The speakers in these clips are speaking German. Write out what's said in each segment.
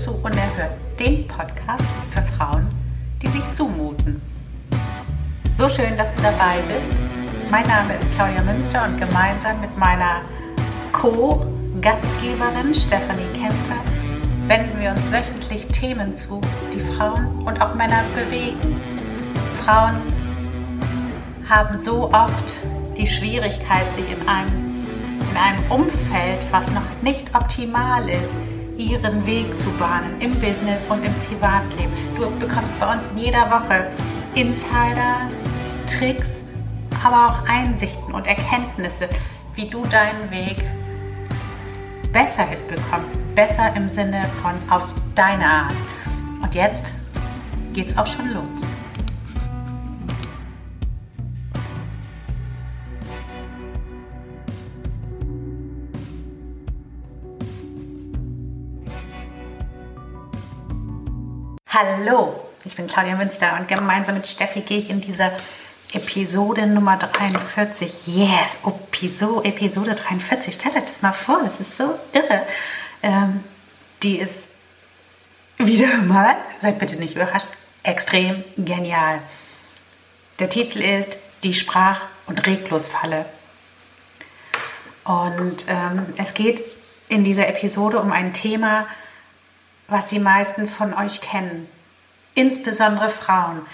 Hallo und zu Unerhört, dem Podcast für Frauen, die sich zumuten. So schön, dass du dabei bist. Mein Name ist Claudia Münster und gemeinsam mit meiner Co-Gastgeberin Stefanie Kemper wenden wir uns wöchentlich Themen zu, die Frauen und auch Männer bewegen. Frauen haben so oft die Schwierigkeit, sich in einem in einem Umfeld, was noch nicht optimal ist, ihren Weg zu bahnen im Business und im Privatleben. Du bekommst bei uns in jeder Woche Insider, Tricks, aber auch Einsichten und Erkenntnisse, wie du deinen Weg besser hinbekommst. Besser im Sinne von auf deine Art. Und jetzt geht's auch schon los. Hallo, ich bin Claudia Münster und gemeinsam mit Steffi gehe ich in dieser Episode Nummer 43. Yes, Episode, Episode 43. Stellt euch das mal vor, das ist so irre. Ähm, die ist wieder mal, seid bitte nicht überrascht, extrem genial. Der Titel ist Die Sprach- und Reglosfalle. Und ähm, es geht in dieser Episode um ein Thema, was die meisten von euch kennen, insbesondere Frauen.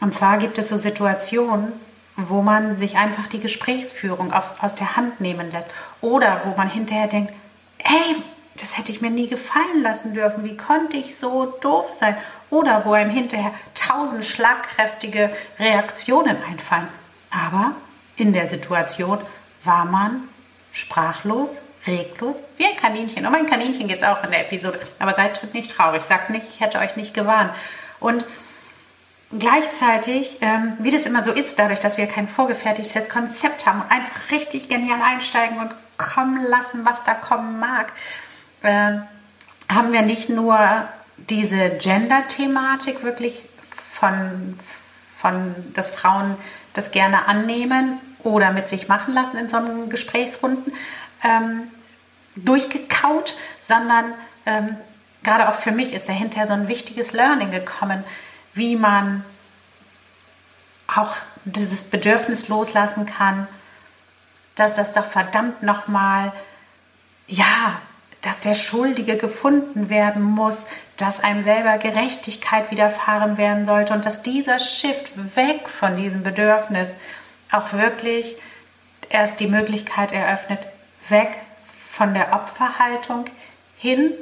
Und zwar gibt es so Situationen, wo man sich einfach die Gesprächsführung auf, aus der Hand nehmen lässt oder wo man hinterher denkt, hey, das hätte ich mir nie gefallen lassen dürfen, wie konnte ich so doof sein? Oder wo einem hinterher tausend schlagkräftige Reaktionen einfallen. Aber in der Situation war man sprachlos, reglos, wie ein Kaninchen. Um ein Kaninchen geht es auch in der Episode. Aber seid nicht traurig. Sagt nicht, ich hätte euch nicht gewarnt. Und gleichzeitig, ähm, wie das immer so ist, dadurch, dass wir kein vorgefertigtes Konzept haben und einfach richtig genial einsteigen und kommen lassen, was da kommen mag, äh, haben wir nicht nur diese Gender-Thematik wirklich von, von, dass Frauen das gerne annehmen oder mit sich machen lassen in so einem Gesprächsrunden, ähm, durchgekaut, sondern ähm, gerade auch für mich ist dahinter so ein wichtiges Learning gekommen, wie man auch dieses Bedürfnis loslassen kann, dass das doch verdammt nochmal, ja, dass der Schuldige gefunden werden muss, dass einem selber Gerechtigkeit widerfahren werden sollte und dass dieser Shift weg von diesem Bedürfnis auch wirklich erst die Möglichkeit eröffnet, weg von der Opferhaltung hin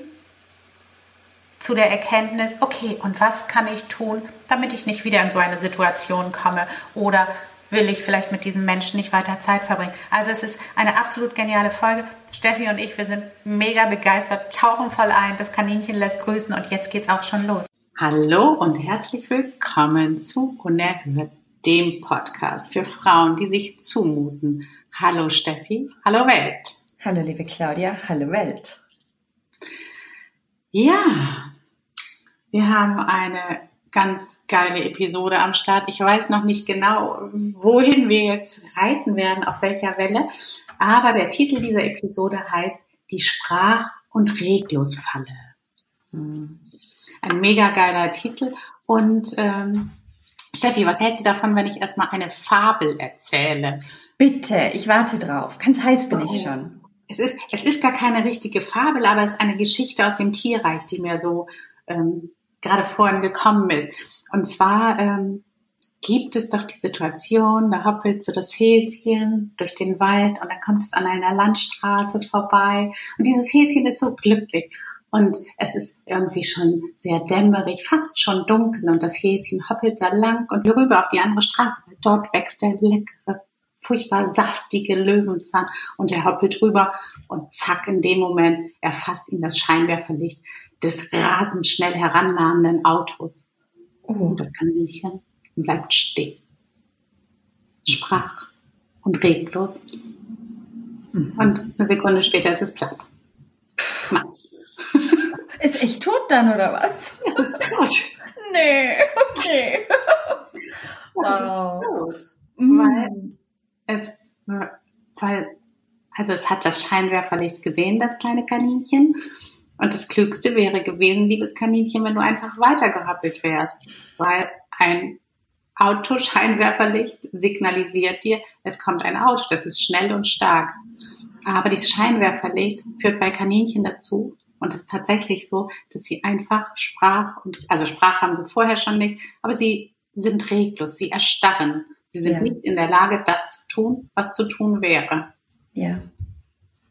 zu der Erkenntnis, okay, und was kann ich tun, damit ich nicht wieder in so eine Situation komme oder will ich vielleicht mit diesem Menschen nicht weiter Zeit verbringen. Also es ist eine absolut geniale Folge. Steffi und ich, wir sind mega begeistert, tauchen voll ein, das Kaninchen lässt grüßen und jetzt geht's auch schon los. Hallo und herzlich willkommen zu Unerhört, dem Podcast für Frauen, die sich zumuten. Hallo Steffi, hallo Welt. Hallo liebe Claudia, hallo Welt. Ja, wir haben eine ganz geile Episode am Start. Ich weiß noch nicht genau, wohin wir jetzt reiten werden, auf welcher Welle, aber der Titel dieser Episode heißt Die Sprach- und Reglosfalle. Hm. Ein mega geiler Titel und ähm, Steffi, was hältst du davon, wenn ich erstmal eine Fabel erzähle? Bitte, ich warte drauf. Ganz heiß bin ich schon es ist, es ist gar keine richtige Fabel, aber es ist eine Geschichte aus dem Tierreich, die mir so ähm, gerade vorhin gekommen ist. Und zwar ähm, gibt es doch die Situation, da hoppelt so das Häschen durch den Wald und dann kommt es an einer Landstraße vorbei und dieses Häschen ist so glücklich und es ist irgendwie schon sehr dämmerig, fast schon dunkel und das Häschen hoppelt da lang und rüber auf die andere Straße. Dort wächst der leckere furchtbar saftige Löwenzahn und er hoppelt rüber und zack, in dem Moment erfasst ihn das Scheinwerferlicht des rasend schnell herannahenden Autos. Oh. Und das Kaninchen bleibt stehen. Sprach und reglos. Mhm. Und eine Sekunde später ist es platt. Ist echt tot dann, oder was? Ist tot. nee, okay. wow. Tot. Mhm. Weil es, weil, also es hat das Scheinwerferlicht gesehen, das kleine Kaninchen. Und das Klügste wäre gewesen, liebes Kaninchen, wenn du einfach weitergehoppelt wärst, weil ein Autoscheinwerferlicht signalisiert dir, es kommt ein Auto, das ist schnell und stark. Aber dieses Scheinwerferlicht führt bei Kaninchen dazu, und es ist tatsächlich so, dass sie einfach Sprach und, also Sprache haben sie vorher schon nicht, aber sie sind reglos, sie erstarren. Sie sind ja. nicht in der Lage, das zu tun, was zu tun wäre. Ja.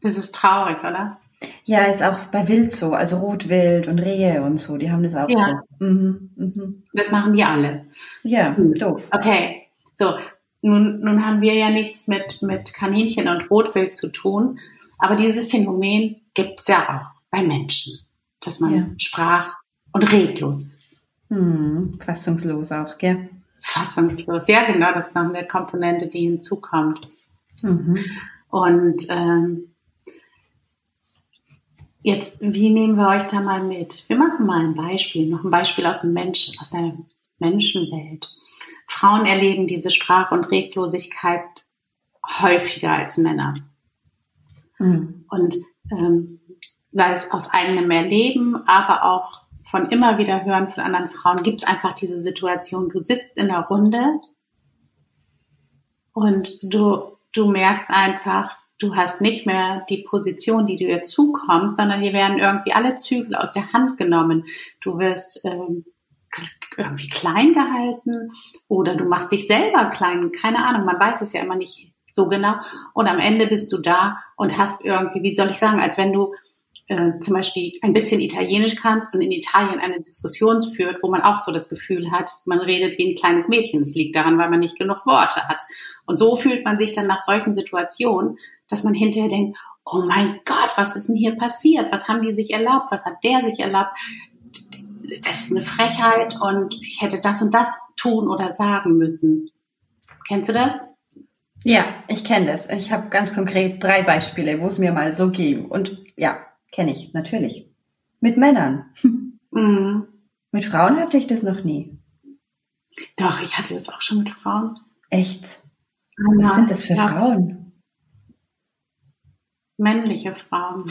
Das ist traurig, oder? Ja, ist auch bei Wild so, also Rotwild und Rehe und so, die haben das auch ja. so. Mhm, mhm. Das machen die alle. Ja, mhm. doof. Okay, so, nun, nun haben wir ja nichts mit, mit Kaninchen und Rotwild zu tun, aber dieses Phänomen gibt es ja auch bei Menschen, dass man ja. sprach- und reglos ist. Mhm, fassungslos auch, gell? Fassungslos, ja genau, das ist noch eine Komponente, die hinzukommt. Mhm. Und ähm, Jetzt, wie nehmen wir euch da mal mit? Wir machen mal ein Beispiel, noch ein Beispiel aus dem Menschen, aus der Menschenwelt. Frauen erleben diese Sprach- und Reglosigkeit häufiger als Männer. Mhm. Und ähm, sei es aus eigenem Erleben, aber auch von immer wieder hören von anderen Frauen, gibt es einfach diese Situation, du sitzt in der Runde und du, du merkst einfach, du hast nicht mehr die Position, die dir zukommt, sondern dir werden irgendwie alle Zügel aus der Hand genommen. Du wirst ähm, irgendwie klein gehalten oder du machst dich selber klein. Keine Ahnung, man weiß es ja immer nicht so genau. Und am Ende bist du da und hast irgendwie, wie soll ich sagen, als wenn du äh, zum Beispiel ein bisschen Italienisch kannst und in Italien eine Diskussion führt, wo man auch so das Gefühl hat, man redet wie ein kleines Mädchen. Es liegt daran, weil man nicht genug Worte hat. Und so fühlt man sich dann nach solchen Situationen, dass man hinterher denkt, oh mein Gott, was ist denn hier passiert? Was haben die sich erlaubt? Was hat der sich erlaubt? Das ist eine Frechheit und ich hätte das und das tun oder sagen müssen. Kennst du das? Ja, ich kenne das. Ich habe ganz konkret drei Beispiele, wo es mir mal so ging. Und ja, kenne ich, natürlich. Mit Männern. Mhm. Mit Frauen hatte ich das noch nie. Doch, ich hatte das auch schon mit Frauen. Echt? Was sind das für ja. Frauen? männliche Frauen.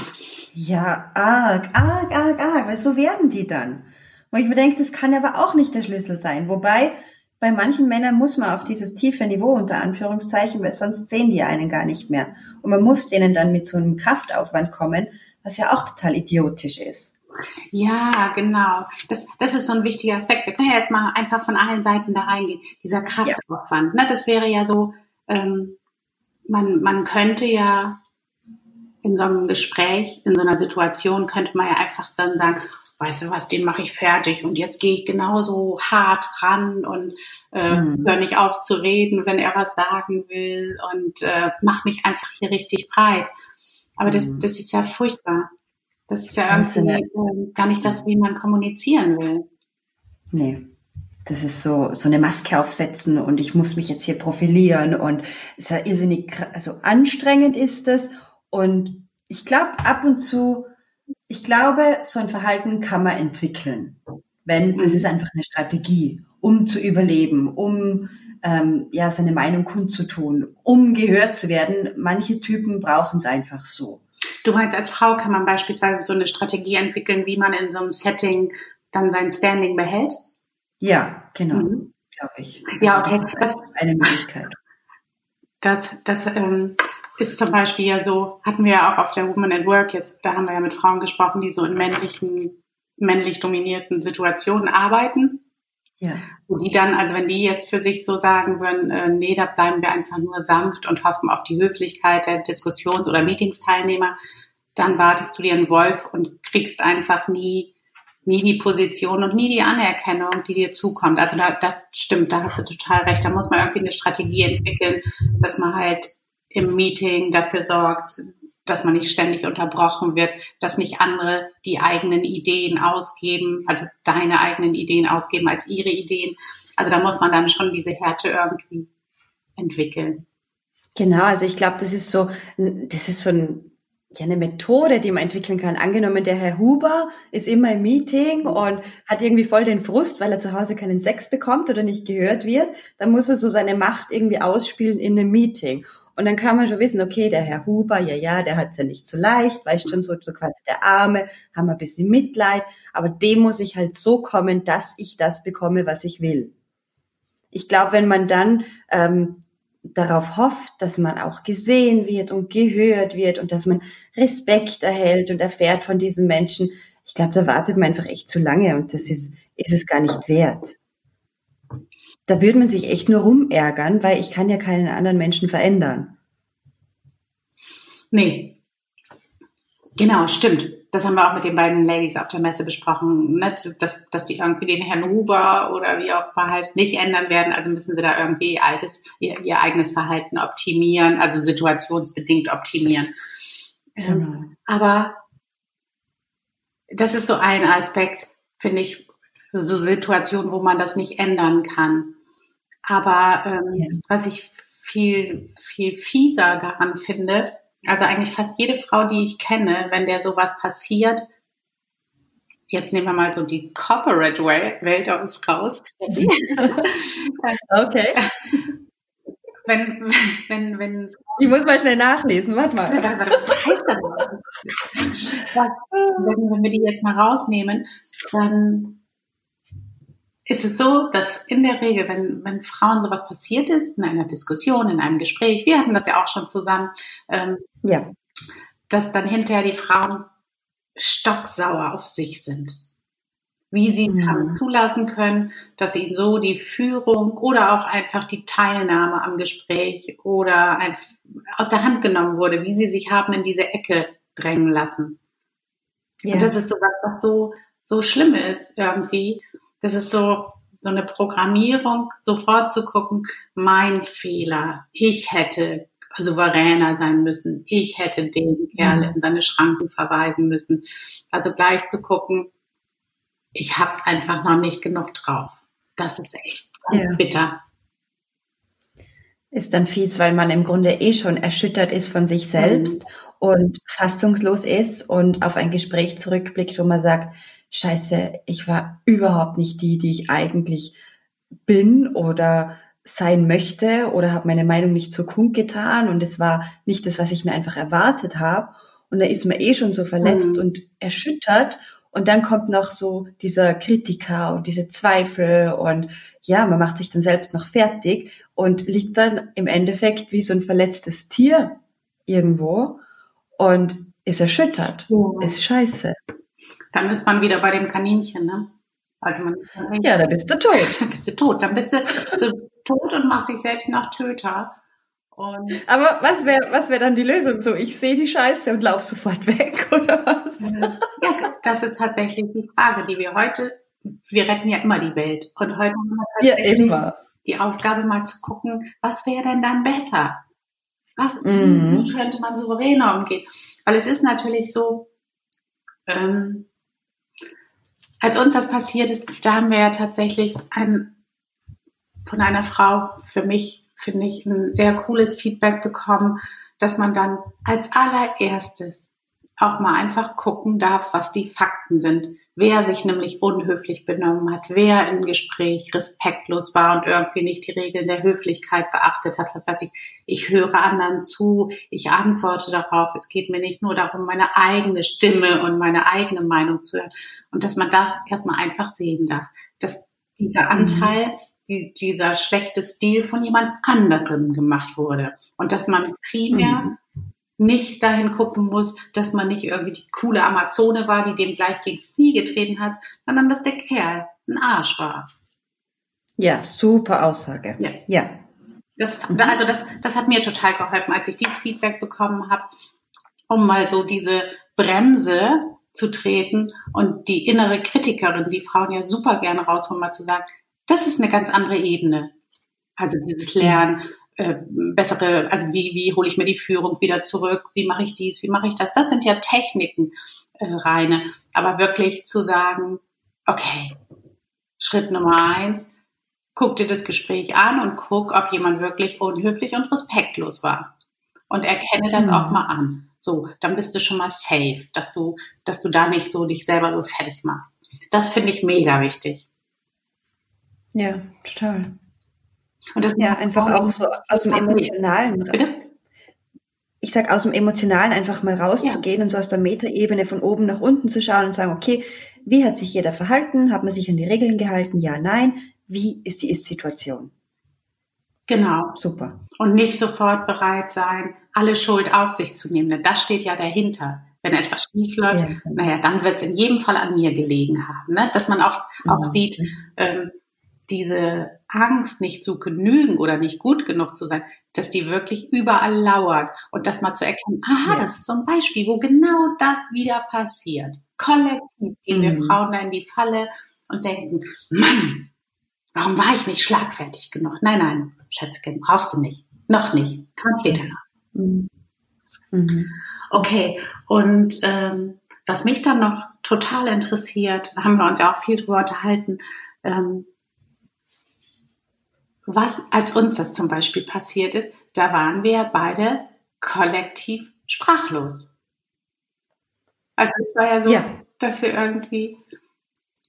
Ja, arg, arg, arg, arg, weil so werden die dann. Wo ich mir denke, das kann aber auch nicht der Schlüssel sein. Wobei, bei manchen Männern muss man auf dieses tiefe Niveau unter Anführungszeichen, weil sonst sehen die einen gar nicht mehr. Und man muss denen dann mit so einem Kraftaufwand kommen, was ja auch total idiotisch ist. Ja, genau. Das, das ist so ein wichtiger Aspekt. Wir können ja jetzt mal einfach von allen Seiten da reingehen. Dieser Kraftaufwand. Ja. Ne, das wäre ja so, ähm, man, man könnte ja in so einem Gespräch, in so einer Situation könnte man ja einfach dann sagen, weißt du was, den mache ich fertig und jetzt gehe ich genauso hart ran und äh, mhm. höre nicht auf zu reden, wenn er was sagen will und äh, mach mich einfach hier richtig breit. Aber mhm. das, das ist ja furchtbar. Das ist ja irgendwie äh, gar nicht das, wie man kommunizieren will. Nee. Das ist so, so eine Maske aufsetzen und ich muss mich jetzt hier profilieren und es ist ja irrsinnig, also anstrengend ist es und ich glaube, ab und zu, ich glaube, so ein Verhalten kann man entwickeln. Wenn es, es ist einfach eine Strategie, um zu überleben, um ähm, ja seine Meinung kundzutun, um gehört zu werden. Manche Typen brauchen es einfach so. Du meinst, als Frau kann man beispielsweise so eine Strategie entwickeln, wie man in so einem Setting dann sein Standing behält? Ja, genau, mhm. glaube ich. Ja, okay. Also das ist eine Möglichkeit. Das, das ähm, ist zum Beispiel ja so, hatten wir ja auch auf der Woman at Work jetzt, da haben wir ja mit Frauen gesprochen, die so in männlichen, männlich dominierten Situationen arbeiten. Ja. Und die dann, also wenn die jetzt für sich so sagen würden, äh, nee, da bleiben wir einfach nur sanft und hoffen auf die Höflichkeit der Diskussions- oder Meetingsteilnehmer, dann wartest du dir einen Wolf und kriegst einfach nie, nie die Position und nie die Anerkennung, die dir zukommt. Also da, da stimmt, da hast du total recht. Da muss man irgendwie eine Strategie entwickeln, dass man halt im Meeting dafür sorgt, dass man nicht ständig unterbrochen wird, dass nicht andere die eigenen Ideen ausgeben, also deine eigenen Ideen ausgeben als ihre Ideen. Also da muss man dann schon diese Härte irgendwie entwickeln. Genau, also ich glaube, das ist so, das ist so ein, ja, eine Methode, die man entwickeln kann. Angenommen, der Herr Huber ist immer im Meeting und hat irgendwie voll den Frust, weil er zu Hause keinen Sex bekommt oder nicht gehört wird, dann muss er so seine Macht irgendwie ausspielen in einem Meeting. Und dann kann man schon wissen, okay, der Herr Huber, ja, ja, der hat's ja nicht so leicht, weißt schon, so, so quasi der Arme, haben ein bisschen Mitleid, aber dem muss ich halt so kommen, dass ich das bekomme, was ich will. Ich glaube, wenn man dann ähm, darauf hofft, dass man auch gesehen wird und gehört wird und dass man Respekt erhält und erfährt von diesen Menschen, ich glaube, da wartet man einfach echt zu lange und das ist, ist es gar nicht wert. Da würde man sich echt nur rumärgern, weil ich kann ja keinen anderen Menschen verändern. Nee. Genau, stimmt. Das haben wir auch mit den beiden Ladies auf der Messe besprochen, ne? dass, dass die irgendwie den Herrn Huber oder wie auch immer heißt, nicht ändern werden. Also müssen sie da irgendwie altes, ihr, ihr eigenes Verhalten optimieren, also situationsbedingt optimieren. Ähm, genau. aber das ist so ein Aspekt, finde ich, so Situationen, wo man das nicht ändern kann. Aber ähm, ja. was ich viel, viel fieser daran finde, also eigentlich fast jede Frau, die ich kenne, wenn der sowas passiert, jetzt nehmen wir mal so die Corporate-Welt aus raus. okay. Wenn, wenn, wenn. Ich muss mal schnell nachlesen, warte mal. Was heißt das? wenn, wenn wir die jetzt mal rausnehmen, dann ist es so, dass in der Regel, wenn, wenn Frauen sowas passiert ist, in einer Diskussion, in einem Gespräch, wir hatten das ja auch schon zusammen, ähm, ja. dass dann hinterher die Frauen stocksauer auf sich sind. Wie sie es mhm. haben zulassen können, dass ihnen so die Führung oder auch einfach die Teilnahme am Gespräch oder ein, aus der Hand genommen wurde, wie sie sich haben in diese Ecke drängen lassen. Ja. Und das ist so was, was so, so schlimm ist irgendwie. Das ist so, so eine Programmierung, sofort zu gucken, mein Fehler, ich hätte souveräner sein müssen, ich hätte den Kerl mhm. in seine Schranken verweisen müssen. Also gleich zu gucken, ich hab's einfach noch nicht genug drauf. Das ist echt ja. bitter. Ist dann fies, weil man im Grunde eh schon erschüttert ist von sich selbst mhm. und fassungslos ist und auf ein Gespräch zurückblickt, wo man sagt, scheiße, ich war überhaupt nicht die, die ich eigentlich bin oder sein möchte oder habe meine Meinung nicht so kundgetan und es war nicht das, was ich mir einfach erwartet habe. Und da ist man eh schon so verletzt mhm. und erschüttert. Und dann kommt noch so dieser Kritiker und diese Zweifel und ja, man macht sich dann selbst noch fertig und liegt dann im Endeffekt wie so ein verletztes Tier irgendwo und ist erschüttert. Ja. Ist scheiße. Dann ist man wieder bei dem Kaninchen, ne? Also man, ja, da bist du tot. Dann bist du tot. Dann bist du so tot und machst dich selbst noch Töter. Und Aber was wäre was wär dann die Lösung? So, ich sehe die Scheiße und laufe sofort weg, oder was? Ja, das ist tatsächlich die Frage, die wir heute, wir retten ja immer die Welt. Und heute haben wir tatsächlich ja, die Aufgabe mal zu gucken, was wäre denn dann besser? Was, mhm. Wie könnte man souveräner umgehen? Weil es ist natürlich so, ähm, als uns das passiert ist, da haben wir ja tatsächlich ein, von einer Frau, für mich finde ich, ein sehr cooles Feedback bekommen, dass man dann als allererstes auch mal einfach gucken darf, was die Fakten sind. Wer sich nämlich unhöflich benommen hat, wer im Gespräch respektlos war und irgendwie nicht die Regeln der Höflichkeit beachtet hat. Was weiß ich, ich höre anderen zu, ich antworte darauf. Es geht mir nicht nur darum, meine eigene Stimme und meine eigene Meinung zu hören. Und dass man das erstmal einfach sehen darf. Dass dieser mhm. Anteil, die, dieser schlechte Stil von jemand anderem gemacht wurde. Und dass man primär mhm nicht dahin gucken muss, dass man nicht irgendwie die coole Amazone war, die dem gleich gegens Knie getreten hat, sondern dass der Kerl ein Arsch war. Ja, super Aussage. Ja. ja. Das, also das, das hat mir total geholfen, als ich dieses Feedback bekommen habe, um mal so diese Bremse zu treten und die innere Kritikerin, die Frauen ja super gerne rausholen, mal zu sagen, das ist eine ganz andere Ebene. Also dieses Lernen, äh, bessere, also wie, wie hole ich mir die Führung wieder zurück, wie mache ich dies, wie mache ich das. Das sind ja Techniken äh, reine. Aber wirklich zu sagen, okay, Schritt Nummer eins, guck dir das Gespräch an und guck, ob jemand wirklich unhöflich und respektlos war. Und erkenne das mhm. auch mal an. So, dann bist du schon mal safe, dass du, dass du da nicht so dich selber so fertig machst. Das finde ich mega wichtig. Ja, total. Und das ja einfach auch so aus dem Emotionalen. Bitte? ich sag aus dem Emotionalen einfach mal rauszugehen ja. und so aus der Metaebene von oben nach unten zu schauen und sagen, okay, wie hat sich jeder verhalten? Hat man sich an die Regeln gehalten? Ja, nein. Wie ist die Ist-Situation? Genau. Super. Und nicht sofort bereit sein, alle Schuld auf sich zu nehmen. Denn das steht ja dahinter. Wenn etwas schief läuft, ja. Genau. naja, dann wird es in jedem Fall an mir gelegen haben. Ne? Dass man auch, auch ja. sieht, ähm, diese Angst, nicht zu genügen oder nicht gut genug zu sein, dass die wirklich überall lauert und das mal zu erkennen, aha, ja. das ist so ein Beispiel, wo genau das wieder passiert. Kollektiv gehen mhm. wir Frauen da in die Falle und denken, Mann, warum war ich nicht schlagfertig genug? Nein, nein, Schätzchen, brauchst du nicht. Noch nicht. Kann später noch. Mhm. Mhm. Okay, und ähm, was mich dann noch total interessiert, da haben wir uns ja auch viel drüber unterhalten, ähm, was, als uns das zum Beispiel passiert ist, da waren wir beide kollektiv sprachlos. Also es war ja so, ja. dass wir irgendwie,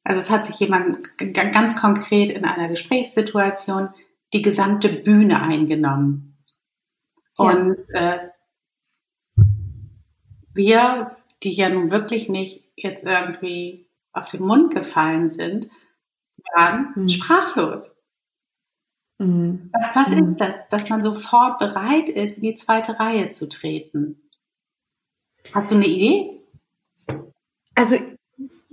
also es hat sich jemand ganz konkret in einer Gesprächssituation die gesamte Bühne eingenommen. Ja. Und äh, wir, die ja nun wirklich nicht jetzt irgendwie auf den Mund gefallen sind, waren hm. sprachlos. Mhm. Was mhm. ist das, dass man sofort bereit ist, in die zweite Reihe zu treten? Hast du eine Idee? Also,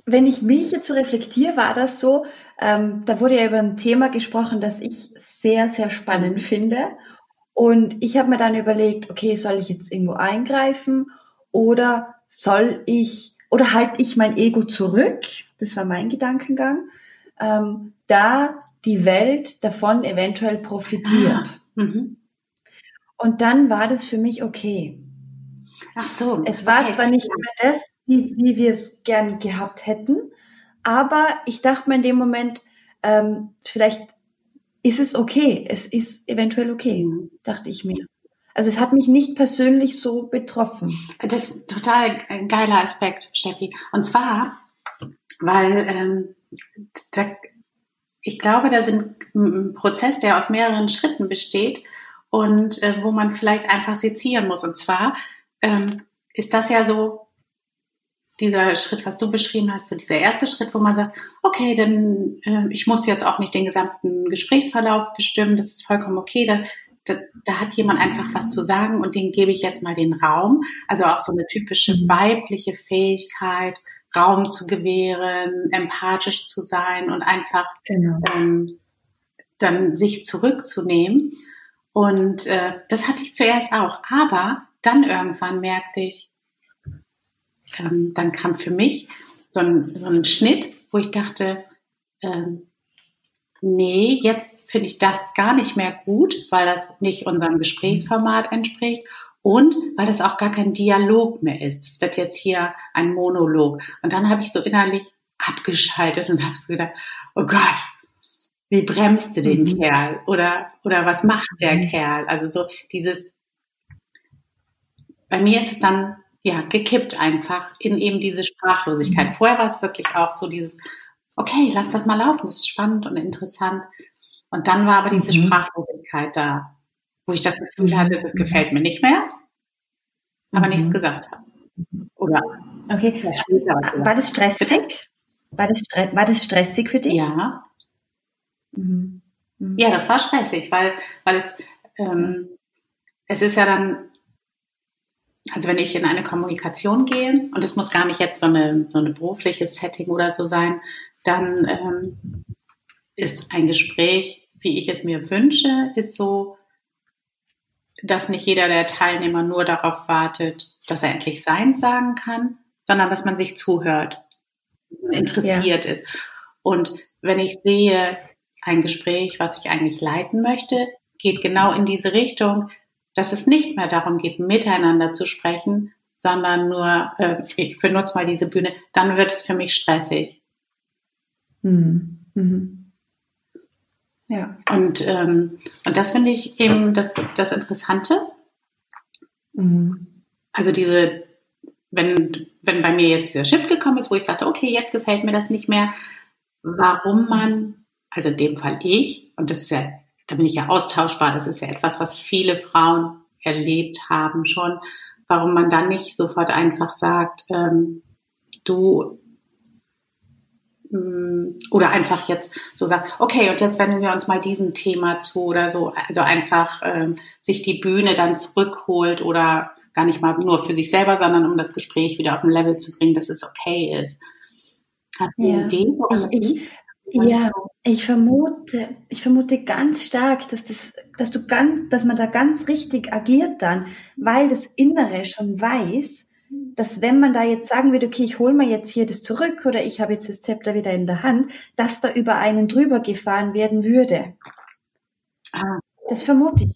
wenn ich mich jetzt so reflektiere, war das so, ähm, da wurde ja über ein Thema gesprochen, das ich sehr, sehr spannend mhm. finde. Und ich habe mir dann überlegt, okay, soll ich jetzt irgendwo eingreifen oder soll ich, oder halte ich mein Ego zurück? Das war mein Gedankengang. Ähm, da die Welt davon eventuell profitiert. Ah, mhm. Und dann war das für mich okay. Ach so. Es war okay. zwar nicht immer das, wie, wie wir es gern gehabt hätten, aber ich dachte mir in dem Moment, ähm, vielleicht ist es okay. Es ist eventuell okay, dachte ich mir. Also es hat mich nicht persönlich so betroffen. Das ist total ein geiler Aspekt, Steffi. Und zwar, weil ähm, da ich glaube, da sind ein Prozess, der aus mehreren Schritten besteht und äh, wo man vielleicht einfach sezieren muss. Und zwar ähm, ist das ja so dieser Schritt, was du beschrieben hast, so dieser erste Schritt, wo man sagt, okay, dann äh, ich muss jetzt auch nicht den gesamten Gesprächsverlauf bestimmen, das ist vollkommen okay. Da, da, da hat jemand einfach was zu sagen und den gebe ich jetzt mal den Raum. Also auch so eine typische mhm. weibliche Fähigkeit, Raum zu gewähren, empathisch zu sein und einfach genau. ähm, dann sich zurückzunehmen. Und äh, das hatte ich zuerst auch. Aber dann irgendwann merkte ich, ähm, dann kam für mich so ein, so ein Schnitt, wo ich dachte, ähm, nee, jetzt finde ich das gar nicht mehr gut, weil das nicht unserem Gesprächsformat entspricht und weil das auch gar kein Dialog mehr ist. Es wird jetzt hier ein Monolog. Und dann habe ich so innerlich abgeschaltet und habe so gedacht, oh Gott, wie bremst du den mhm. Kerl? Oder, oder was macht der mhm. Kerl? Also so dieses, bei mir ist es dann, ja, gekippt einfach in eben diese Sprachlosigkeit. Mhm. Vorher war es wirklich auch so dieses, okay, lass das mal laufen, das ist spannend und interessant. Und dann war aber diese mhm. Sprachlosigkeit da wo ich das Gefühl hatte, das gefällt mir nicht mehr, aber mhm. nichts gesagt habe. Oder okay. War das stressig? War das, war das stressig für dich? Ja. Mhm. Mhm. Ja, das war stressig, weil, weil es, ähm, es ist ja dann, also wenn ich in eine Kommunikation gehe, und es muss gar nicht jetzt so eine, so eine berufliches Setting oder so sein, dann ähm, ist ein Gespräch, wie ich es mir wünsche, ist so, dass nicht jeder der Teilnehmer nur darauf wartet, dass er endlich Sein sagen kann, sondern dass man sich zuhört, interessiert ja. ist. Und wenn ich sehe, ein Gespräch, was ich eigentlich leiten möchte, geht genau in diese Richtung, dass es nicht mehr darum geht, miteinander zu sprechen, sondern nur, äh, ich benutze mal diese Bühne, dann wird es für mich stressig. Mhm. Mhm. Ja. Und, ähm, und das finde ich eben das, das Interessante. Mhm. Also diese, wenn, wenn bei mir jetzt der Shift gekommen ist, wo ich sagte, okay, jetzt gefällt mir das nicht mehr, warum man, also in dem Fall ich, und das ist ja, da bin ich ja austauschbar, das ist ja etwas, was viele Frauen erlebt haben schon, warum man dann nicht sofort einfach sagt, ähm, du oder einfach jetzt so sagt, okay, und jetzt wenden wir uns mal diesem Thema zu oder so. Also einfach ähm, sich die Bühne dann zurückholt oder gar nicht mal nur für sich selber, sondern um das Gespräch wieder auf ein Level zu bringen, dass es okay ist. Hast du ja. eine Idee? Ich, ich, ja, ich vermute, ich vermute ganz stark, dass das, dass du ganz, dass man da ganz richtig agiert dann, weil das Innere schon weiß, dass wenn man da jetzt sagen würde, okay, ich hole mir jetzt hier das zurück oder ich habe jetzt das Zepter wieder in der Hand, dass da über einen drüber gefahren werden würde. Ah. Das vermute ich.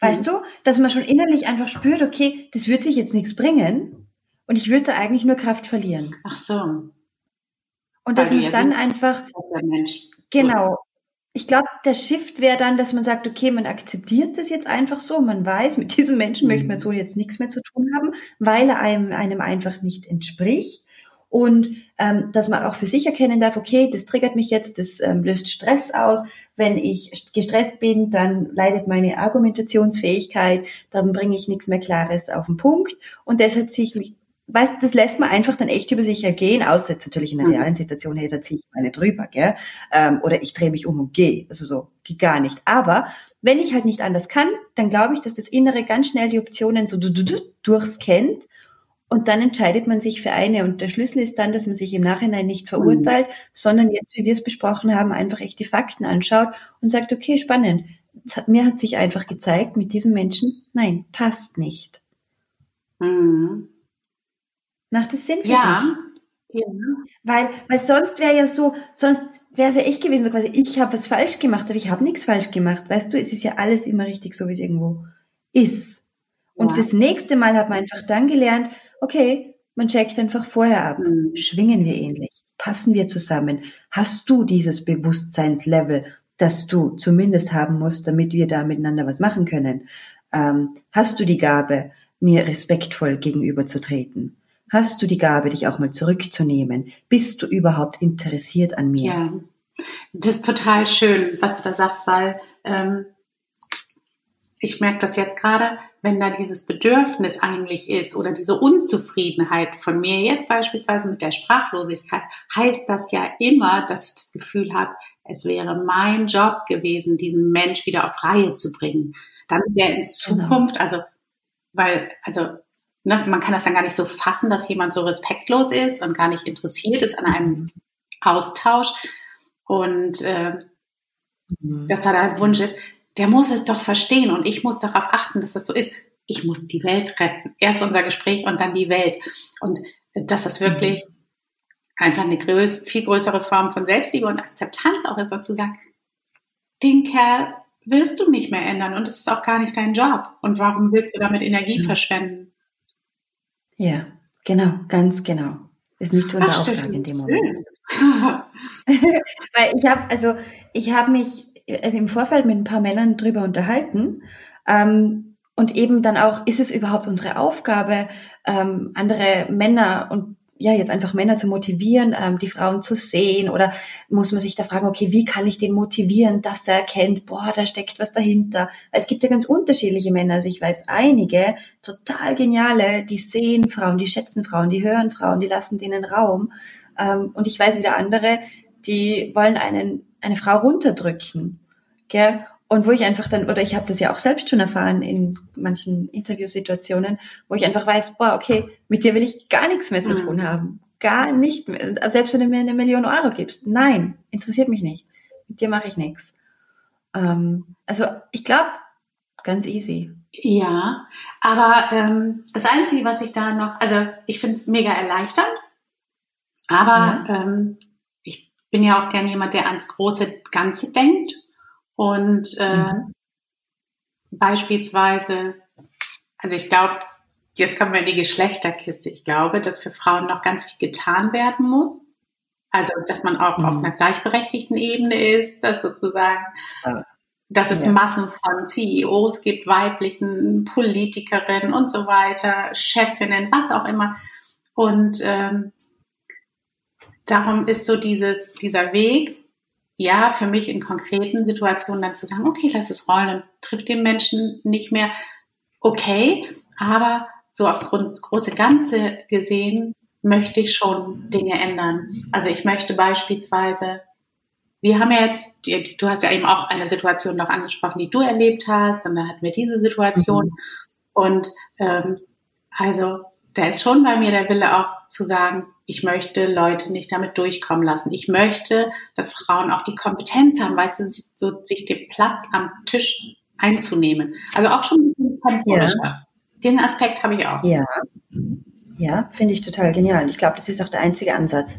Weißt mhm. du, dass man schon innerlich einfach spürt, okay, das wird sich jetzt nichts bringen und ich würde da eigentlich nur Kraft verlieren. Ach so. Und dass man dann einfach, genau, ich glaube, der Shift wäre dann, dass man sagt, okay, man akzeptiert das jetzt einfach so, man weiß, mit diesem Menschen möchte man mhm. so jetzt nichts mehr zu tun haben, weil er einem, einem einfach nicht entspricht. Und ähm, dass man auch für sich erkennen darf, okay, das triggert mich jetzt, das ähm, löst Stress aus. Wenn ich gestresst bin, dann leidet meine Argumentationsfähigkeit, dann bringe ich nichts mehr Klares auf den Punkt. Und deshalb ziehe ich mich weißt, das lässt man einfach dann echt über sich ergehen, außer jetzt natürlich in der mhm. realen Situation, hey, da ziehe ich meine drüber, gell? Ähm, oder ich drehe mich um und gehe. Also so, geht gar nicht. Aber wenn ich halt nicht anders kann, dann glaube ich, dass das Innere ganz schnell die Optionen so durchscannt und dann entscheidet man sich für eine. Und der Schlüssel ist dann, dass man sich im Nachhinein nicht verurteilt, mhm. sondern jetzt, wie wir es besprochen haben, einfach echt die Fakten anschaut und sagt, okay, spannend. Mir hat sich einfach gezeigt, mit diesem Menschen, nein, passt nicht. Mhm. Macht es Sinn für ja. dich? Ja. Weil, weil sonst wäre ja so, sonst wäre es ja echt gewesen, so quasi, ich habe was falsch gemacht, aber ich habe nichts falsch gemacht. Weißt du, es ist ja alles immer richtig so, wie es irgendwo ist. Und ja. fürs nächste Mal hat man einfach dann gelernt, okay, man checkt einfach vorher ab. Mhm. Schwingen wir ähnlich? Passen wir zusammen? Hast du dieses Bewusstseinslevel, das du zumindest haben musst, damit wir da miteinander was machen können? Ähm, hast du die Gabe, mir respektvoll gegenüberzutreten? Hast du die Gabe, dich auch mal zurückzunehmen? Bist du überhaupt interessiert an mir? Ja, das ist total schön, was du da sagst, weil ähm, ich merke das jetzt gerade, wenn da dieses Bedürfnis eigentlich ist oder diese Unzufriedenheit von mir jetzt beispielsweise mit der Sprachlosigkeit, heißt das ja immer, dass ich das Gefühl habe, es wäre mein Job gewesen, diesen Mensch wieder auf Reihe zu bringen. Dann der in genau. Zukunft, also weil, also ne, man kann das dann gar nicht so fassen, dass jemand so respektlos ist und gar nicht interessiert ist an einem Austausch und äh, mhm. dass da der Wunsch ist, der muss es doch verstehen und ich muss darauf achten, dass das so ist. Ich muss die Welt retten. Erst unser Gespräch und dann die Welt. Und dass das wirklich mhm. einfach eine größ viel größere Form von Selbstliebe und Akzeptanz auch ist, sozusagen, den Kerl willst du nicht mehr ändern und es ist auch gar nicht dein Job. Und warum willst du damit Energie mhm. verschwenden? Ja, genau, ganz genau. Ist nicht unser Ach, Auftrag in dem Moment. Weil ich habe, also ich habe mich also im Vorfeld mit ein paar Männern drüber unterhalten ähm, und eben dann auch, ist es überhaupt unsere Aufgabe, ähm, andere Männer und ja, jetzt einfach Männer zu motivieren, ähm, die Frauen zu sehen oder muss man sich da fragen, okay, wie kann ich den motivieren, dass er erkennt, boah, da steckt was dahinter. Weil es gibt ja ganz unterschiedliche Männer. Also ich weiß einige total geniale, die sehen Frauen, die schätzen Frauen, die hören Frauen, die lassen denen Raum. Ähm, und ich weiß wieder andere, die wollen einen, eine Frau runterdrücken. Gell? Und wo ich einfach dann, oder ich habe das ja auch selbst schon erfahren in manchen Interviewsituationen, wo ich einfach weiß, boah, okay, mit dir will ich gar nichts mehr zu tun mhm. haben. Gar nicht mehr. Selbst wenn du mir eine Million Euro gibst. Nein, interessiert mich nicht. Mit dir mache ich nichts. Ähm, also ich glaube, ganz easy. Ja, aber ähm, das Einzige, was ich da noch, also ich finde es mega erleichternd, aber ja. ähm, ich bin ja auch gerne jemand, der ans große Ganze denkt und äh, mhm. beispielsweise, also ich glaube, jetzt kommen wir in die Geschlechterkiste. Ich glaube, dass für Frauen noch ganz viel getan werden muss. Also, dass man auch mhm. auf einer gleichberechtigten Ebene ist, dass sozusagen, dass es ja. Massen von CEOs gibt, weiblichen Politikerinnen und so weiter, Chefinnen, was auch immer. Und ähm, darum ist so dieses, dieser Weg, ja, für mich in konkreten Situationen dann zu sagen, okay, lass es rollen und trifft den Menschen nicht mehr, okay, aber so aufs große Ganze gesehen möchte ich schon Dinge ändern. Also ich möchte beispielsweise, wir haben ja jetzt, du hast ja eben auch eine Situation noch angesprochen, die du erlebt hast, und dann hatten wir diese Situation. Mhm. Und ähm, also da ist schon bei mir der Wille auch zu sagen, ich möchte Leute nicht damit durchkommen lassen. Ich möchte, dass Frauen auch die Kompetenz haben, weißt du, so, sich den Platz am Tisch einzunehmen. Also auch schon ein bisschen ja. Den Aspekt habe ich auch. Ja. Ja, finde ich total genial. Ich glaube, das ist auch der einzige Ansatz,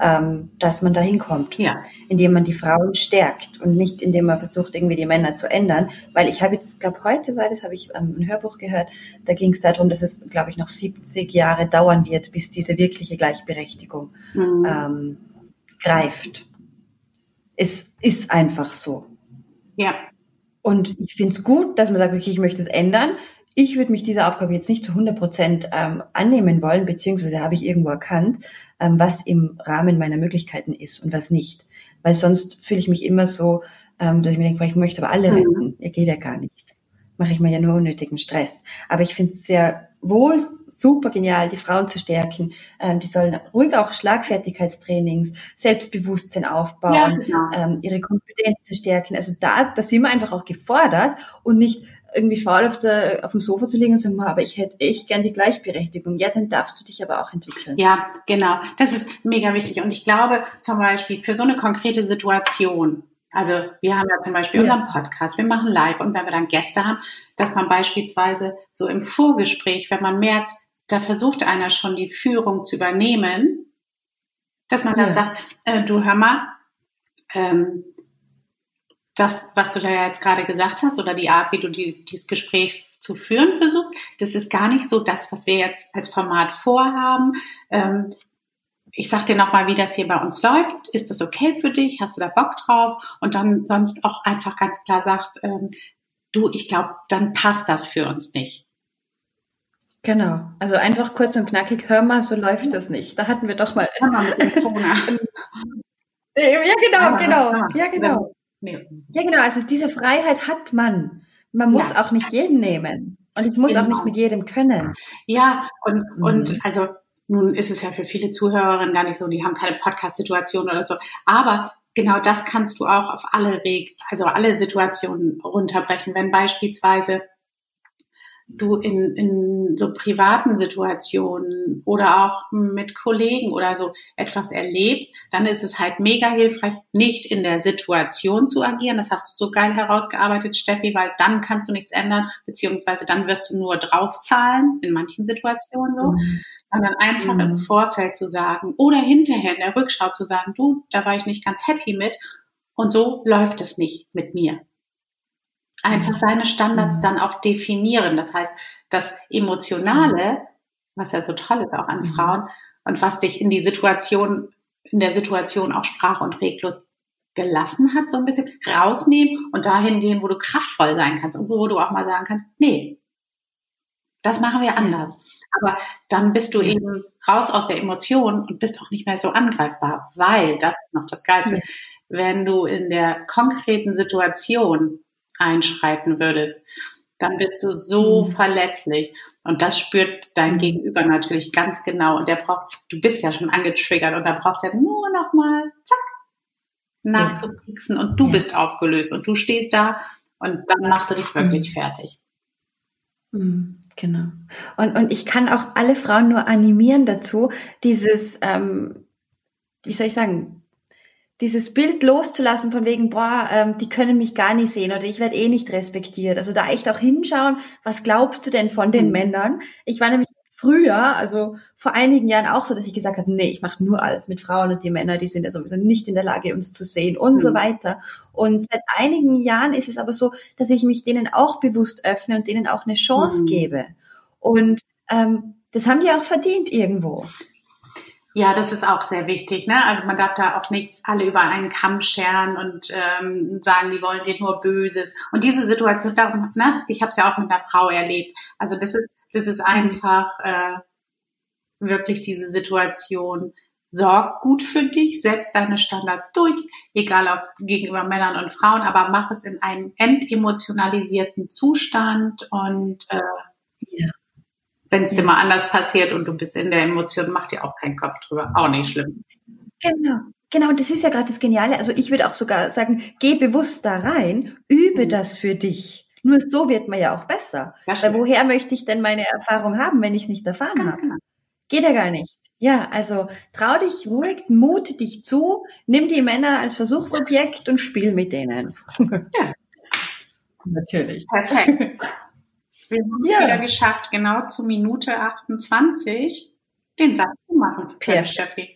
ähm, dass man da hinkommt. Ja. Indem man die Frauen stärkt und nicht indem man versucht, irgendwie die Männer zu ändern. Weil ich habe jetzt, glaube heute war das, habe ich ähm, ein Hörbuch gehört, da ging es darum, dass es, glaube ich, noch 70 Jahre dauern wird, bis diese wirkliche Gleichberechtigung mhm. ähm, greift. Es ist einfach so. Ja. Und ich finde es gut, dass man sagt, okay, ich möchte es ändern, ich würde mich dieser Aufgabe jetzt nicht zu 100 Prozent ähm, annehmen wollen, beziehungsweise habe ich irgendwo erkannt, ähm, was im Rahmen meiner Möglichkeiten ist und was nicht. Weil sonst fühle ich mich immer so, ähm, dass ich mir denke, ich möchte aber alle mhm. retten. Ihr geht ja gar nicht. Mache ich mir ja nur unnötigen Stress. Aber ich finde es sehr wohl super genial, die Frauen zu stärken. Ähm, die sollen ruhig auch Schlagfertigkeitstrainings, Selbstbewusstsein aufbauen, ja, genau. ähm, ihre Kompetenzen stärken. Also da, da sind wir einfach auch gefordert und nicht irgendwie faul auf, der, auf dem Sofa zu liegen und sagen, aber ich hätte echt gern die Gleichberechtigung. Ja, dann darfst du dich aber auch entwickeln. Ja, genau. Das ist mega wichtig. Und ich glaube zum Beispiel für so eine konkrete Situation, also wir haben ja zum Beispiel ja. unseren Podcast, wir machen live und wenn wir dann Gäste haben, dass man beispielsweise so im Vorgespräch, wenn man merkt, da versucht einer schon die Führung zu übernehmen, dass man dann ja. sagt, äh, du hör mal, ähm, das, was du da jetzt gerade gesagt hast oder die Art, wie du die, dieses Gespräch zu führen versuchst, das ist gar nicht so das, was wir jetzt als Format vorhaben. Ähm, ich sag dir nochmal, wie das hier bei uns läuft. Ist das okay für dich? Hast du da Bock drauf? Und dann sonst auch einfach ganz klar sagt, ähm, du, ich glaube, dann passt das für uns nicht. Genau. Also einfach kurz und knackig, hör mal, so läuft das nicht. Da hatten wir doch mal. Hör mal mit dem ja, genau, genau. Ja, genau. Ja, genau. Also diese Freiheit hat man. Man muss ja. auch nicht jeden nehmen. Und ich muss genau. auch nicht genau. mit jedem können. Ja, und, mhm. und also nun ist es ja für viele Zuhörerinnen gar nicht so, die haben keine Podcast-Situation oder so. Aber genau das kannst du auch auf alle Reg also alle Situationen runterbrechen. Wenn beispielsweise du in, in so privaten Situationen oder auch mit Kollegen oder so etwas erlebst, dann ist es halt mega hilfreich, nicht in der Situation zu agieren. Das hast du so geil herausgearbeitet, Steffi, weil dann kannst du nichts ändern, beziehungsweise dann wirst du nur draufzahlen, in manchen Situationen so. Mhm. Sondern einfach mhm. im Vorfeld zu sagen oder hinterher in der Rückschau zu sagen, du, da war ich nicht ganz happy mit und so läuft es nicht mit mir einfach seine Standards mhm. dann auch definieren. Das heißt, das Emotionale, was ja so toll ist auch an mhm. Frauen und was dich in die Situation, in der Situation auch sprach- und reglos gelassen hat, so ein bisschen rausnehmen und dahin gehen, wo du kraftvoll sein kannst und wo du auch mal sagen kannst, nee, das machen wir anders. Aber dann bist du eben raus aus der Emotion und bist auch nicht mehr so angreifbar, weil das ist noch das Geilste. Wenn du in der konkreten Situation einschreiten würdest, dann bist du so mhm. verletzlich. Und das spürt dein mhm. Gegenüber natürlich ganz genau. Und der braucht, du bist ja schon angetriggert und da braucht er nur noch mal, zack, nachzupieksen und du ja. bist aufgelöst und du stehst da und dann machst du dich wirklich mhm. fertig. Mhm, genau. Und, und ich kann auch alle Frauen nur animieren dazu, dieses, ähm, wie soll ich sagen, dieses Bild loszulassen von wegen, boah, ähm, die können mich gar nicht sehen oder ich werde eh nicht respektiert. Also da echt auch hinschauen, was glaubst du denn von den mhm. Männern? Ich war nämlich früher, also vor einigen Jahren auch so, dass ich gesagt habe, nee, ich mache nur alles mit Frauen und die Männer, die sind ja sowieso nicht in der Lage, uns zu sehen und mhm. so weiter. Und seit einigen Jahren ist es aber so, dass ich mich denen auch bewusst öffne und denen auch eine Chance mhm. gebe. Und ähm, das haben die auch verdient irgendwo. Ja, das ist auch sehr wichtig. Ne? Also man darf da auch nicht alle über einen Kamm scheren und ähm, sagen, die wollen dir nur Böses. Und diese Situation, darum, ne? ich habe es ja auch mit einer Frau erlebt. Also das ist, das ist einfach äh, wirklich diese Situation sorg gut für dich, setz deine Standards durch, egal ob gegenüber Männern und Frauen, aber mach es in einem entemotionalisierten Zustand und äh. Wenn es dir mal anders passiert und du bist in der Emotion, mach dir auch keinen Kopf drüber, auch nicht schlimm. Genau. Genau, und das ist ja gerade das Geniale. Also ich würde auch sogar sagen, geh bewusst da rein, übe mhm. das für dich. Nur so wird man ja auch besser. Weil woher möchte ich denn meine Erfahrung haben, wenn ich es nicht erfahren Ganz habe? Genau. Geht ja gar nicht. Ja, also trau dich ruhig, mute dich zu, nimm die Männer als Versuchsobjekt und spiel mit denen. Ja. Natürlich. Perfekt. Wir haben ja. wieder geschafft, genau zu Minute 28 den Satz zu machen Steffi.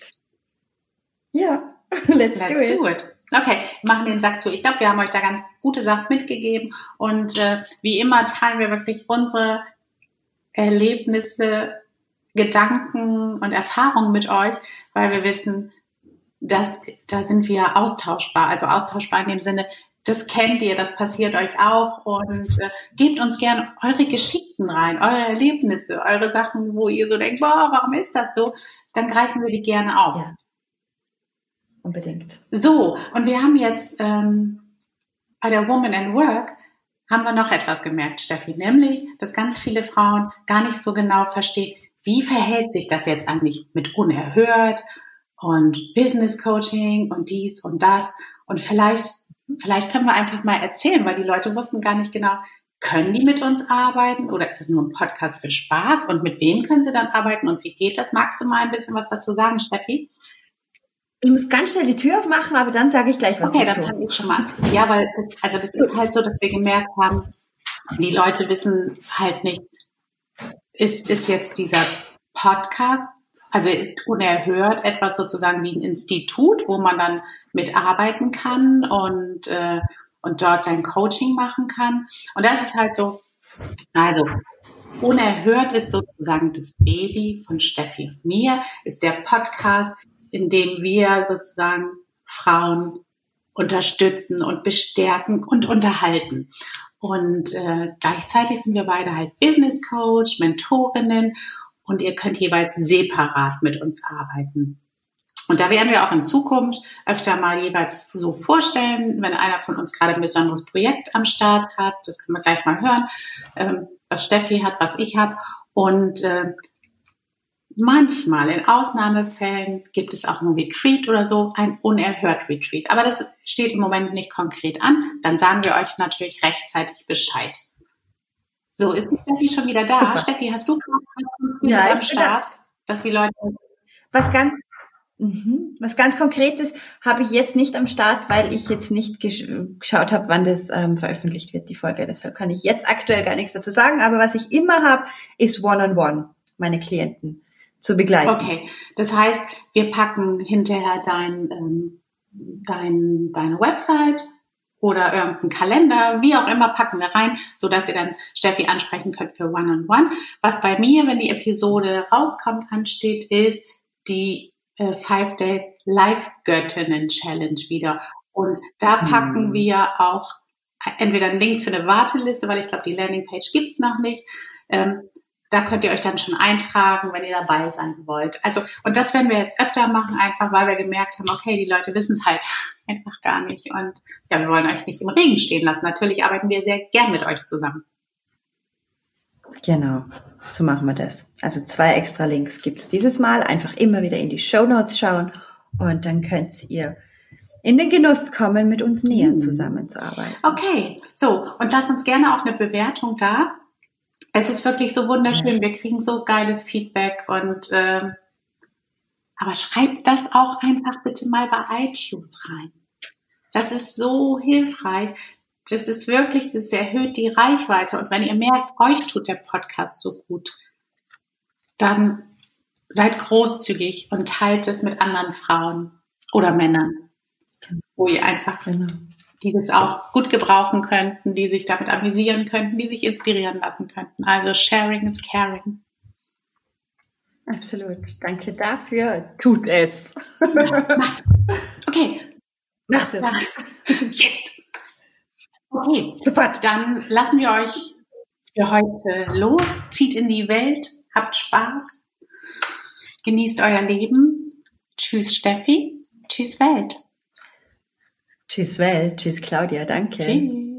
Ja, let's, let's do, it. do it. Okay, machen den Sack zu. Ich glaube, wir haben euch da ganz gute Sachen mitgegeben und äh, wie immer teilen wir wirklich unsere Erlebnisse, Gedanken und Erfahrungen mit euch, weil wir wissen, dass da sind wir austauschbar. Also austauschbar in dem Sinne, das kennt ihr, das passiert euch auch und äh, gebt uns gerne eure Geschichten rein, eure Erlebnisse, eure Sachen, wo ihr so denkt, boah, warum ist das so? Dann greifen wir die gerne auf. Ja. Unbedingt. So, und wir haben jetzt ähm, bei der Woman and Work haben wir noch etwas gemerkt, Steffi, nämlich, dass ganz viele Frauen gar nicht so genau verstehen, wie verhält sich das jetzt eigentlich mit unerhört und Business Coaching und dies und das und vielleicht, vielleicht können wir einfach mal erzählen, weil die Leute wussten gar nicht genau, können die mit uns arbeiten oder ist es nur ein Podcast für Spaß und mit wem können sie dann arbeiten und wie geht das? Magst du mal ein bisschen was dazu sagen, Steffi? Ich muss ganz schnell die Tür aufmachen, aber dann sage ich gleich was okay, dazu. Dann fange ich schon mal. Ja, weil das, also das ist halt so, dass wir gemerkt haben, die Leute wissen halt nicht, ist, ist jetzt dieser Podcast, also ist unerhört etwas sozusagen wie ein Institut, wo man dann mitarbeiten kann und, äh, und dort sein Coaching machen kann. Und das ist halt so, also unerhört ist sozusagen das Baby von Steffi mir, ist der Podcast, indem wir sozusagen Frauen unterstützen und bestärken und unterhalten. Und äh, gleichzeitig sind wir beide halt Business Coach, Mentorinnen und ihr könnt jeweils separat mit uns arbeiten. Und da werden wir auch in Zukunft öfter mal jeweils so vorstellen, wenn einer von uns gerade ein besonderes Projekt am Start hat, das können wir gleich mal hören, ähm, was Steffi hat, was ich habe. Und äh, manchmal, in Ausnahmefällen, gibt es auch ein Retreat oder so, ein unerhört Retreat. Aber das steht im Moment nicht konkret an. Dann sagen wir euch natürlich rechtzeitig Bescheid. So, ist die Steffi schon wieder da? Super. Steffi, hast du gerade ja, am Start, da. dass die Leute... Was ganz, mhm. was ganz Konkretes habe ich jetzt nicht am Start, weil ich jetzt nicht gesch geschaut habe, wann das ähm, veröffentlicht wird, die Folge. Deshalb kann ich jetzt aktuell gar nichts dazu sagen. Aber was ich immer habe, ist One-on-One, -on -one, meine Klienten zu begleiten. Okay, das heißt, wir packen hinterher dein, ähm, dein, deine Website oder irgendeinen Kalender, wie auch immer, packen wir rein, so dass ihr dann Steffi ansprechen könnt für One-on-One. -on -One. Was bei mir, wenn die Episode rauskommt, ansteht, ist die äh, Five Days Live Göttinnen Challenge wieder. Und da packen hm. wir auch entweder einen Link für eine Warteliste, weil ich glaube, die Landingpage gibt's noch nicht. Ähm, da könnt ihr euch dann schon eintragen, wenn ihr dabei sein wollt. Also, und das werden wir jetzt öfter machen, einfach weil wir gemerkt haben, okay, die Leute wissen es halt einfach gar nicht. Und ja, wir wollen euch nicht im Regen stehen lassen. Natürlich arbeiten wir sehr gern mit euch zusammen. Genau, so machen wir das. Also zwei extra Links gibt es dieses Mal. Einfach immer wieder in die Show Notes schauen und dann könnt ihr in den Genuss kommen, mit uns näher hm. zusammenzuarbeiten. Okay, so und lasst uns gerne auch eine Bewertung da es ist wirklich so wunderschön. Wir kriegen so geiles Feedback und ähm, aber schreibt das auch einfach bitte mal bei iTunes rein. Das ist so hilfreich. Das ist wirklich, das erhöht die Reichweite. Und wenn ihr merkt, euch tut der Podcast so gut, dann seid großzügig und teilt es mit anderen Frauen oder Männern, wo ihr einfach genau die das auch gut gebrauchen könnten, die sich damit amüsieren könnten, die sich inspirieren lassen könnten. Also sharing is caring. Absolut. Danke dafür. Tut es. Macht. Okay. Macht es. Jetzt. Okay. Super. Dann lassen wir euch für heute los. Zieht in die Welt. Habt Spaß. Genießt euer Leben. Tschüss Steffi, tschüss Welt. Tschüss Welt, tschüss Claudia, danke. Tschüss.